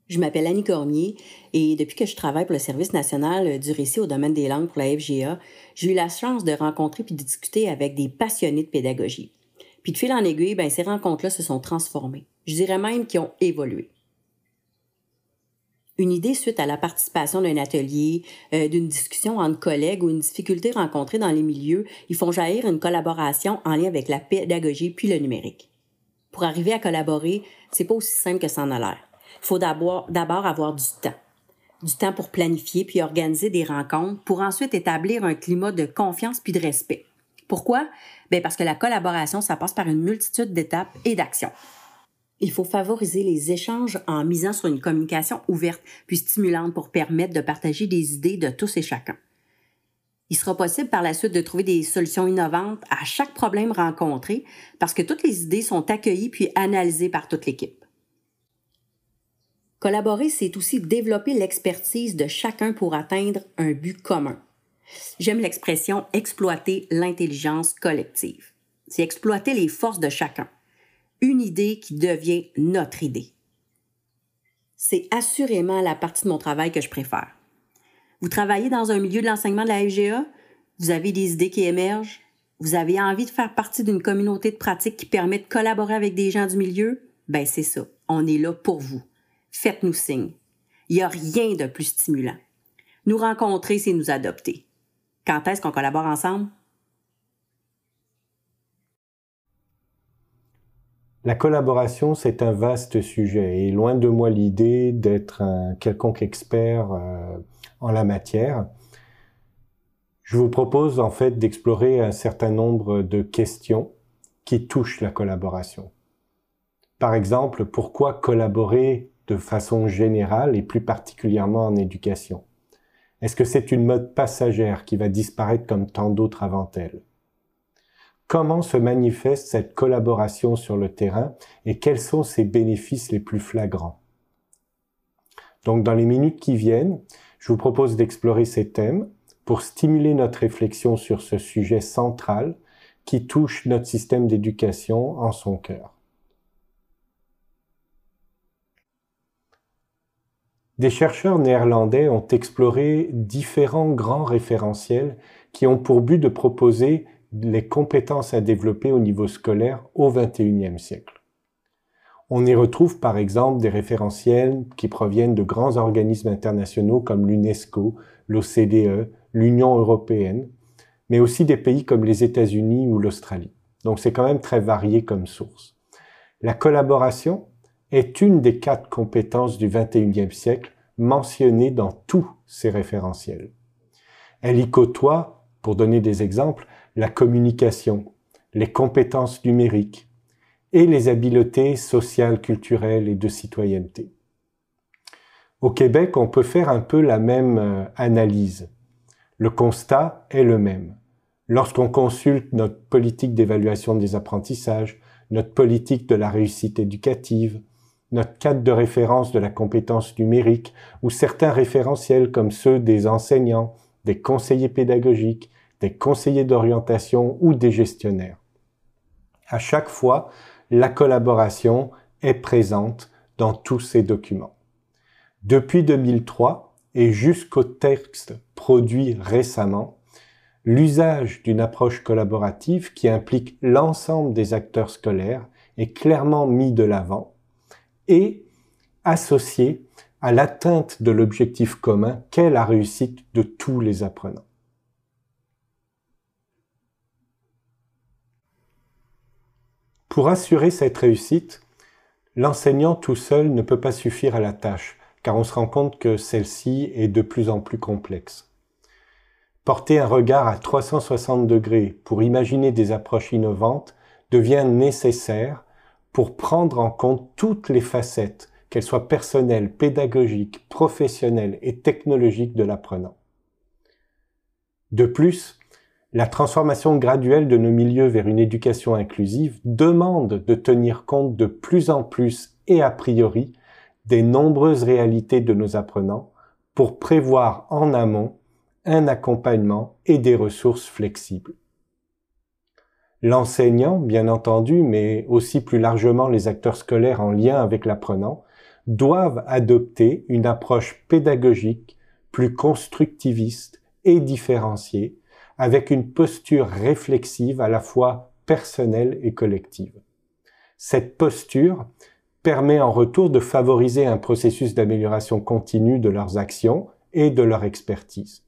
Je m'appelle Annie Cormier et depuis que je travaille pour le Service national du récit au domaine des langues pour la FGA, j'ai eu la chance de rencontrer puis de discuter avec des passionnés de pédagogie. Puis de fil en aiguille, ben, ces rencontres-là se sont transformées. Je dirais même qu'ils ont évolué. Une idée suite à la participation d'un atelier, euh, d'une discussion entre collègues ou une difficulté rencontrée dans les milieux, ils font jaillir une collaboration en lien avec la pédagogie puis le numérique. Pour arriver à collaborer, c'est pas aussi simple que ça en a l'air. Il faut d'abord avoir du temps. Du temps pour planifier puis organiser des rencontres pour ensuite établir un climat de confiance puis de respect. Pourquoi? Bien parce que la collaboration, ça passe par une multitude d'étapes et d'actions. Il faut favoriser les échanges en misant sur une communication ouverte puis stimulante pour permettre de partager des idées de tous et chacun. Il sera possible par la suite de trouver des solutions innovantes à chaque problème rencontré parce que toutes les idées sont accueillies puis analysées par toute l'équipe. Collaborer, c'est aussi développer l'expertise de chacun pour atteindre un but commun. J'aime l'expression exploiter l'intelligence collective. C'est exploiter les forces de chacun. Une idée qui devient notre idée. C'est assurément la partie de mon travail que je préfère. Vous travaillez dans un milieu de l'enseignement de la FGA, vous avez des idées qui émergent, vous avez envie de faire partie d'une communauté de pratique qui permet de collaborer avec des gens du milieu, ben c'est ça, on est là pour vous faites-nous signe. Il n'y a rien de plus stimulant. Nous rencontrer, c'est nous adopter. Quand est-ce qu'on collabore ensemble? La collaboration, c'est un vaste sujet et loin de moi l'idée d'être un quelconque expert euh, en la matière. Je vous propose en fait d'explorer un certain nombre de questions qui touchent la collaboration. Par exemple, pourquoi collaborer de façon générale et plus particulièrement en éducation? Est-ce que c'est une mode passagère qui va disparaître comme tant d'autres avant elle? Comment se manifeste cette collaboration sur le terrain et quels sont ses bénéfices les plus flagrants? Donc dans les minutes qui viennent, je vous propose d'explorer ces thèmes pour stimuler notre réflexion sur ce sujet central qui touche notre système d'éducation en son cœur. Des chercheurs néerlandais ont exploré différents grands référentiels qui ont pour but de proposer les compétences à développer au niveau scolaire au XXIe siècle. On y retrouve par exemple des référentiels qui proviennent de grands organismes internationaux comme l'UNESCO, l'OCDE, l'Union européenne, mais aussi des pays comme les États-Unis ou l'Australie. Donc c'est quand même très varié comme source. La collaboration, est une des quatre compétences du XXIe siècle mentionnées dans tous ces référentiels. Elle y côtoie, pour donner des exemples, la communication, les compétences numériques et les habiletés sociales, culturelles et de citoyenneté. Au Québec, on peut faire un peu la même euh, analyse. Le constat est le même. Lorsqu'on consulte notre politique d'évaluation des apprentissages, notre politique de la réussite éducative, notre cadre de référence de la compétence numérique ou certains référentiels comme ceux des enseignants, des conseillers pédagogiques, des conseillers d'orientation ou des gestionnaires. À chaque fois, la collaboration est présente dans tous ces documents. Depuis 2003 et jusqu'au texte produit récemment, l'usage d'une approche collaborative qui implique l'ensemble des acteurs scolaires est clairement mis de l'avant et associé à l'atteinte de l'objectif commun qu'est la réussite de tous les apprenants. Pour assurer cette réussite, l'enseignant tout seul ne peut pas suffire à la tâche, car on se rend compte que celle-ci est de plus en plus complexe. Porter un regard à 360 degrés pour imaginer des approches innovantes devient nécessaire pour prendre en compte toutes les facettes, qu'elles soient personnelles, pédagogiques, professionnelles et technologiques de l'apprenant. De plus, La transformation graduelle de nos milieux vers une éducation inclusive demande de tenir compte de plus en plus et a priori des nombreuses réalités de nos apprenants pour prévoir en amont un accompagnement et des ressources flexibles. L'enseignant, bien entendu, mais aussi plus largement les acteurs scolaires en lien avec l'apprenant, doivent adopter une approche pédagogique plus constructiviste et différenciée, avec une posture réflexive à la fois personnelle et collective. Cette posture permet en retour de favoriser un processus d'amélioration continue de leurs actions et de leur expertise.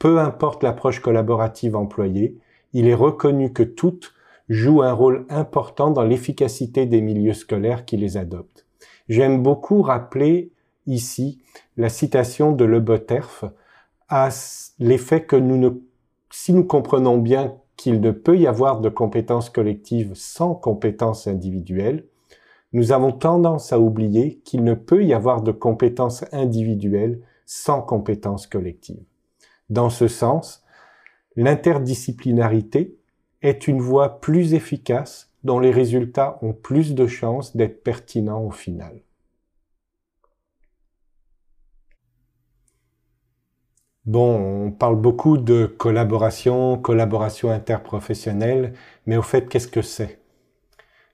Peu importe l'approche collaborative employée, il est reconnu que toutes jouent un rôle important dans l'efficacité des milieux scolaires qui les adoptent. J'aime beaucoup rappeler ici la citation de Le Boterf à l'effet que nous ne, si nous comprenons bien qu'il ne peut y avoir de compétences collectives sans compétences individuelles, nous avons tendance à oublier qu'il ne peut y avoir de compétences individuelles sans compétences collectives. Dans ce sens, L'interdisciplinarité est une voie plus efficace dont les résultats ont plus de chances d'être pertinents au final. Bon, on parle beaucoup de collaboration, collaboration interprofessionnelle, mais au fait, qu'est-ce que c'est?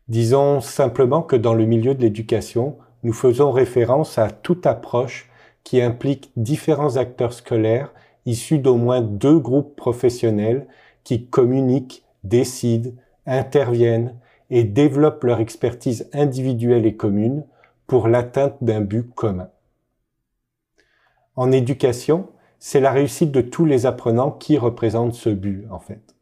Disons simplement que dans le milieu de l'éducation, nous faisons référence à toute approche qui implique différents acteurs scolaires issus d'au moins deux groupes professionnels qui communiquent, décident, interviennent et développent leur expertise individuelle et commune pour l'atteinte d'un but commun. En éducation, c'est la réussite de tous les apprenants qui représente ce but, en fait.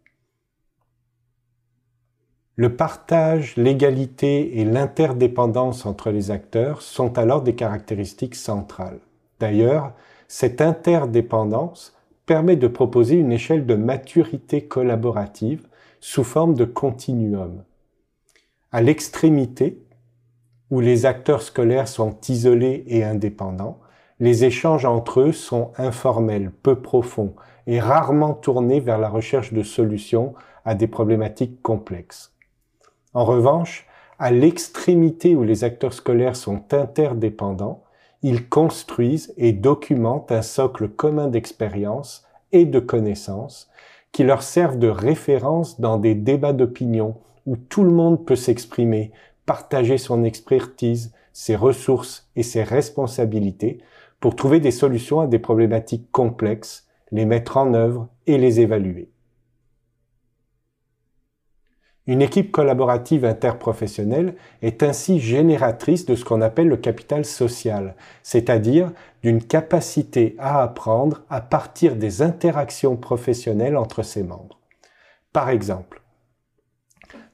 Le partage, l'égalité et l'interdépendance entre les acteurs sont alors des caractéristiques centrales. D'ailleurs, cette interdépendance permet de proposer une échelle de maturité collaborative sous forme de continuum. À l'extrémité, où les acteurs scolaires sont isolés et indépendants, les échanges entre eux sont informels, peu profonds et rarement tournés vers la recherche de solutions à des problématiques complexes. En revanche, à l'extrémité où les acteurs scolaires sont interdépendants, ils construisent et documentent un socle commun d'expérience et de connaissances qui leur servent de référence dans des débats d'opinion où tout le monde peut s'exprimer, partager son expertise, ses ressources et ses responsabilités pour trouver des solutions à des problématiques complexes, les mettre en œuvre et les évaluer. Une équipe collaborative interprofessionnelle est ainsi génératrice de ce qu'on appelle le capital social, c'est-à-dire d'une capacité à apprendre à partir des interactions professionnelles entre ses membres. Par exemple,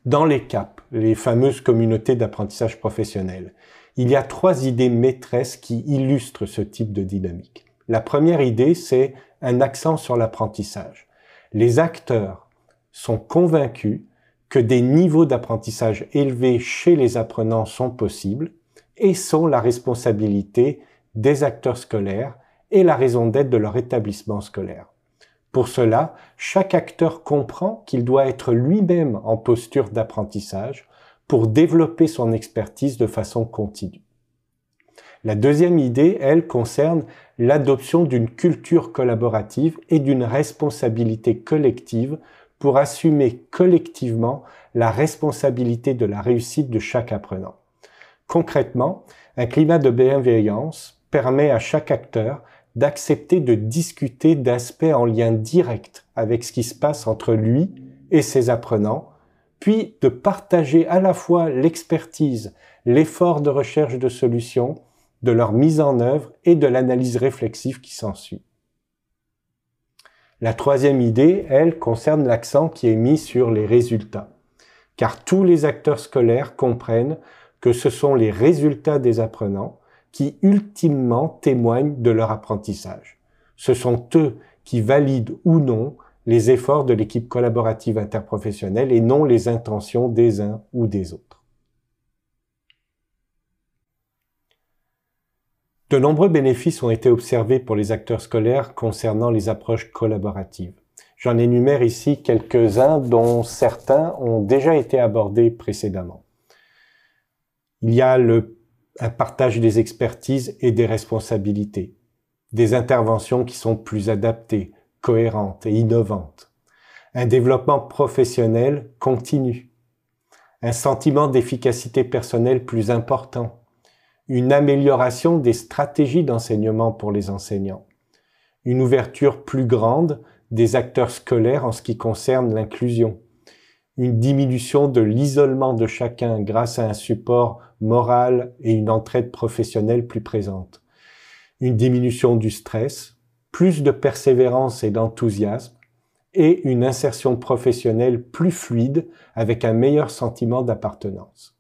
dans les CAP, les fameuses communautés d'apprentissage professionnel, il y a trois idées maîtresses qui illustrent ce type de dynamique. La première idée, c'est un accent sur l'apprentissage. Les acteurs sont convaincus que des niveaux d'apprentissage élevés chez les apprenants sont possibles et sont la responsabilité des acteurs scolaires et la raison d'être de leur établissement scolaire. Pour cela, chaque acteur comprend qu'il doit être lui-même en posture d'apprentissage pour développer son expertise de façon continue. La deuxième idée, elle, concerne l'adoption d'une culture collaborative et d'une responsabilité collective pour assumer collectivement la responsabilité de la réussite de chaque apprenant. Concrètement, un climat de bienveillance permet à chaque acteur d'accepter de discuter d'aspects en lien direct avec ce qui se passe entre lui et ses apprenants, puis de partager à la fois l'expertise, l'effort de recherche de solutions, de leur mise en œuvre et de l'analyse réflexive qui s'ensuit. La troisième idée, elle, concerne l'accent qui est mis sur les résultats. Car tous les acteurs scolaires comprennent que ce sont les résultats des apprenants qui ultimement témoignent de leur apprentissage. Ce sont eux qui valident ou non les efforts de l'équipe collaborative interprofessionnelle et non les intentions des uns ou des autres. De nombreux bénéfices ont été observés pour les acteurs scolaires concernant les approches collaboratives. J'en énumère ici quelques-uns dont certains ont déjà été abordés précédemment. Il y a le, un partage des expertises et des responsabilités, des interventions qui sont plus adaptées, cohérentes et innovantes, un développement professionnel continu, un sentiment d'efficacité personnelle plus important, une amélioration des stratégies d'enseignement pour les enseignants, une ouverture plus grande des acteurs scolaires en ce qui concerne l'inclusion, une diminution de l'isolement de chacun grâce à un support moral et une entraide professionnelle plus présente, une diminution du stress, plus de persévérance et d'enthousiasme, et une insertion professionnelle plus fluide avec un meilleur sentiment d'appartenance.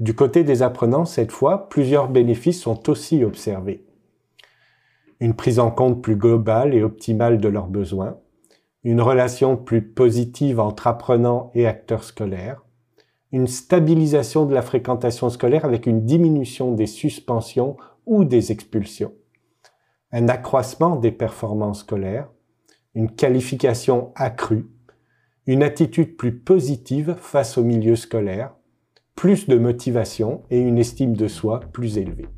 Du côté des apprenants, cette fois, plusieurs bénéfices sont aussi observés. Une prise en compte plus globale et optimale de leurs besoins, une relation plus positive entre apprenants et acteurs scolaires, une stabilisation de la fréquentation scolaire avec une diminution des suspensions ou des expulsions, un accroissement des performances scolaires, une qualification accrue, une attitude plus positive face au milieu scolaire, plus de motivation et une estime de soi plus élevée.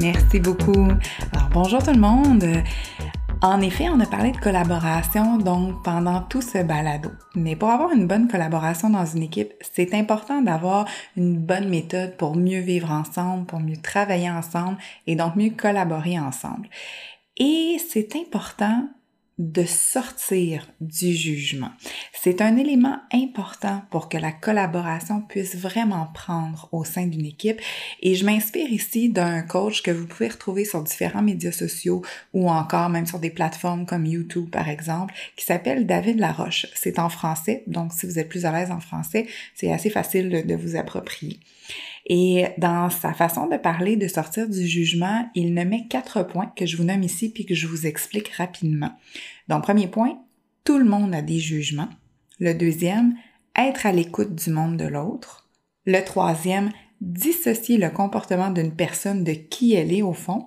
Merci beaucoup. Bonjour tout le monde. En effet, on a parlé de collaboration donc pendant tout ce balado. Mais pour avoir une bonne collaboration dans une équipe, c'est important d'avoir une bonne méthode pour mieux vivre ensemble, pour mieux travailler ensemble et donc mieux collaborer ensemble. Et c'est important de sortir du jugement. C'est un élément important pour que la collaboration puisse vraiment prendre au sein d'une équipe et je m'inspire ici d'un coach que vous pouvez retrouver sur différents médias sociaux ou encore même sur des plateformes comme YouTube par exemple qui s'appelle David Laroche. C'est en français, donc si vous êtes plus à l'aise en français, c'est assez facile de, vous approprier. Et dans sa façon de parler de sortir du jugement, il met quatre points que je vous nomme ici puis que je vous explique rapidement. Donc, premier point, tout le monde a des jugements. Le deuxième, être à l'écoute du monde de l'autre. Le troisième, dissocier le comportement d'une personne de qui elle est au fond.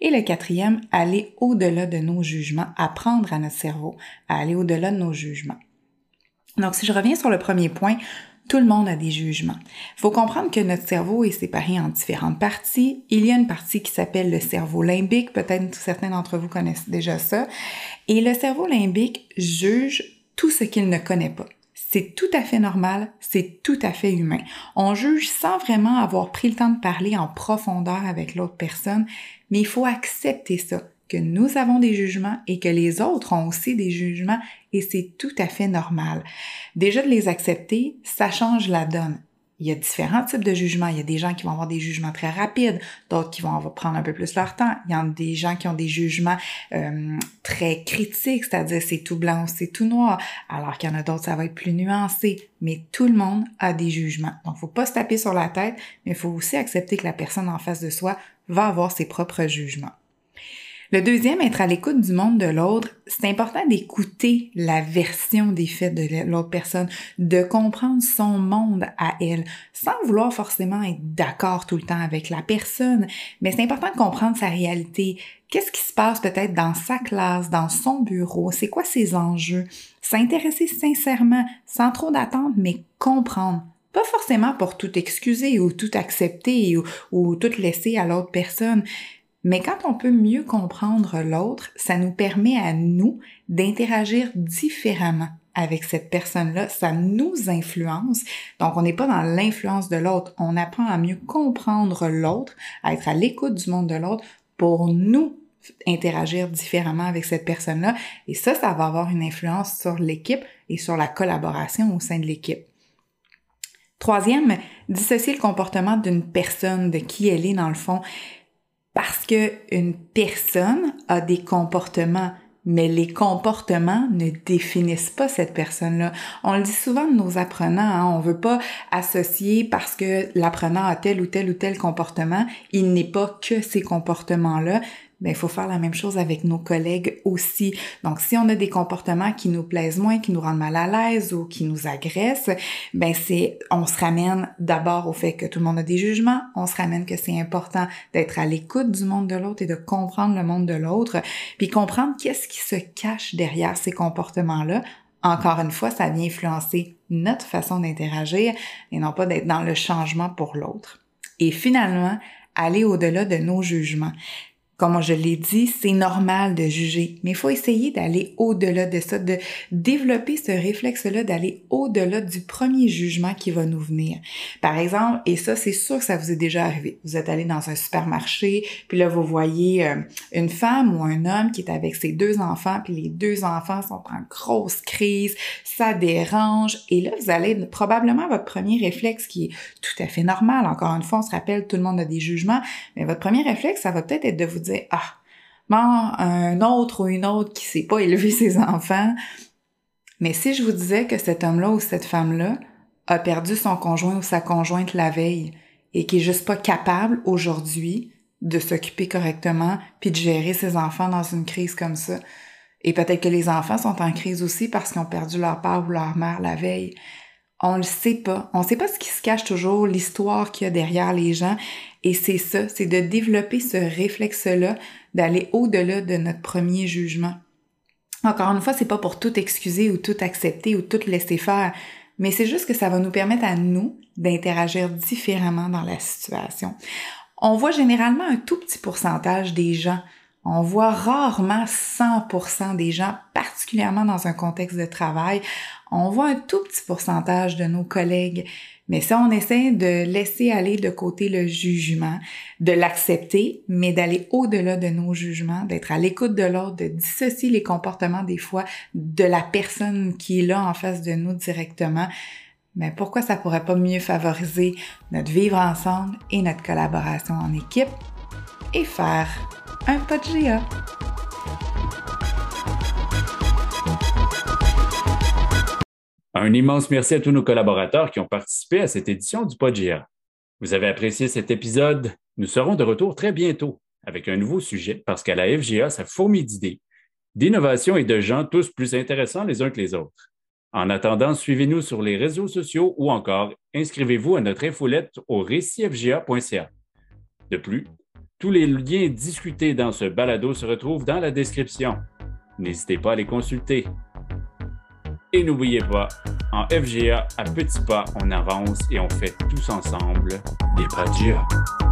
Et le quatrième, aller au-delà de nos jugements, apprendre à notre cerveau à aller au-delà de nos jugements. Donc, si je reviens sur le premier point, tout le monde a des jugements. Il faut comprendre que notre cerveau est séparé en différentes parties. Il y a une partie qui s'appelle le cerveau limbique, peut-être certains d'entre vous connaissent déjà ça. Et le cerveau limbique juge tout ce qu'il ne connaît pas. C'est tout à fait normal, c'est tout à fait humain. On juge sans vraiment avoir pris le temps de parler en profondeur avec l'autre personne, mais il faut accepter ça que nous avons des jugements et que les autres ont aussi des jugements et c'est tout à fait normal. Déjà de les accepter, ça change la donne. Il y a différents types de jugements. Il y a des gens qui vont avoir des jugements très rapides, d'autres qui vont prendre un peu plus leur temps. Il y a des gens qui ont des jugements euh, très critiques, c'est-à-dire c'est tout blanc ou c'est tout noir, alors qu'il y en a d'autres, ça va être plus nuancé. Mais tout le monde a des jugements. Donc, faut pas se taper sur la tête, mais il faut aussi accepter que la personne en face de soi va avoir ses propres jugements. Le deuxième, être à l'écoute du monde de l'autre, c'est important d'écouter la version des faits de l'autre personne, de comprendre son monde à elle, sans vouloir forcément être d'accord tout le temps avec la personne, mais c'est important de comprendre sa réalité. Qu'est-ce qui se passe peut-être dans sa classe, dans son bureau, c'est quoi ses enjeux? S'intéresser sincèrement, sans trop d'attente, mais comprendre pas forcément pour tout excuser ou tout accepter ou, ou tout laisser à l'autre personne, mais quand on peut mieux comprendre l'autre, ça nous permet à nous d'interagir différemment avec cette personne-là, ça nous influence. Donc, on n'est pas dans l'influence de l'autre, on apprend à mieux comprendre l'autre, à être à l'écoute du monde de l'autre pour nous interagir différemment avec cette personne-là. Et ça, ça va avoir une influence sur l'équipe et sur la collaboration au sein de l'équipe. Troisième, dissocier le comportement d'une personne, de qui elle est dans le fond parce que une personne a des comportements mais les comportements ne définissent pas cette personne-là. On le dit souvent de nos apprenants, hein, on veut pas associer parce que l'apprenant a tel ou tel ou tel comportement, il n'est pas que ces comportements-là. Ben, il faut faire la même chose avec nos collègues aussi. Donc, si on a des comportements qui nous plaisent moins, qui nous rendent mal à l'aise ou qui nous agressent, ben, c'est, on se ramène d'abord au fait que tout le monde a des jugements. On se ramène que c'est important d'être à l'écoute du monde de l'autre et de comprendre le monde de l'autre, puis comprendre qu'est-ce qui se cache derrière ces comportements-là. Encore une fois, ça vient influencer notre façon d'interagir et non pas d'être dans le changement pour l'autre. Et finalement, aller au-delà de nos jugements. Comme je l'ai dit, c'est normal de juger, mais il faut essayer d'aller au-delà de ça, de développer ce réflexe-là, d'aller au-delà du premier jugement qui va nous venir. Par exemple, et ça, c'est sûr que ça vous est déjà arrivé. Vous êtes allé dans un supermarché, puis là, vous voyez euh, une femme ou un homme qui est avec ses deux enfants, puis les deux enfants sont en grosse crise, ça dérange, et là, vous allez probablement votre premier réflexe qui est tout à fait normal. Encore une fois, on se rappelle, tout le monde a des jugements, mais votre premier réflexe, ça va peut-être être de vous ah bon un autre ou une autre qui sait pas élever ses enfants mais si je vous disais que cet homme-là ou cette femme-là a perdu son conjoint ou sa conjointe la veille et qui est juste pas capable aujourd'hui de s'occuper correctement puis de gérer ses enfants dans une crise comme ça et peut-être que les enfants sont en crise aussi parce qu'ils ont perdu leur père ou leur mère la veille on le sait pas. On sait pas ce qui se cache toujours, l'histoire qu'il y a derrière les gens. Et c'est ça, c'est de développer ce réflexe-là, d'aller au-delà de notre premier jugement. Encore une fois, c'est pas pour tout excuser ou tout accepter ou tout laisser faire, mais c'est juste que ça va nous permettre à nous d'interagir différemment dans la situation. On voit généralement un tout petit pourcentage des gens on voit rarement 100% des gens, particulièrement dans un contexte de travail. On voit un tout petit pourcentage de nos collègues. Mais ça, on essaie de laisser aller de côté le jugement, de l'accepter, mais d'aller au-delà de nos jugements, d'être à l'écoute de l'autre, de dissocier les comportements des fois de la personne qui est là en face de nous directement. Mais pourquoi ça pourrait pas mieux favoriser notre vivre ensemble et notre collaboration en équipe et faire un GA. Un immense merci à tous nos collaborateurs qui ont participé à cette édition du GA. Vous avez apprécié cet épisode? Nous serons de retour très bientôt avec un nouveau sujet parce qu'à la FGA, ça fourmille d'idées, d'innovations et de gens tous plus intéressants les uns que les autres. En attendant, suivez-nous sur les réseaux sociaux ou encore inscrivez-vous à notre infolette au récitfga.ca. De plus, tous les liens discutés dans ce balado se retrouvent dans la description. N'hésitez pas à les consulter. Et n'oubliez pas, en FGA, à petits pas, on avance et on fait tous ensemble des pas de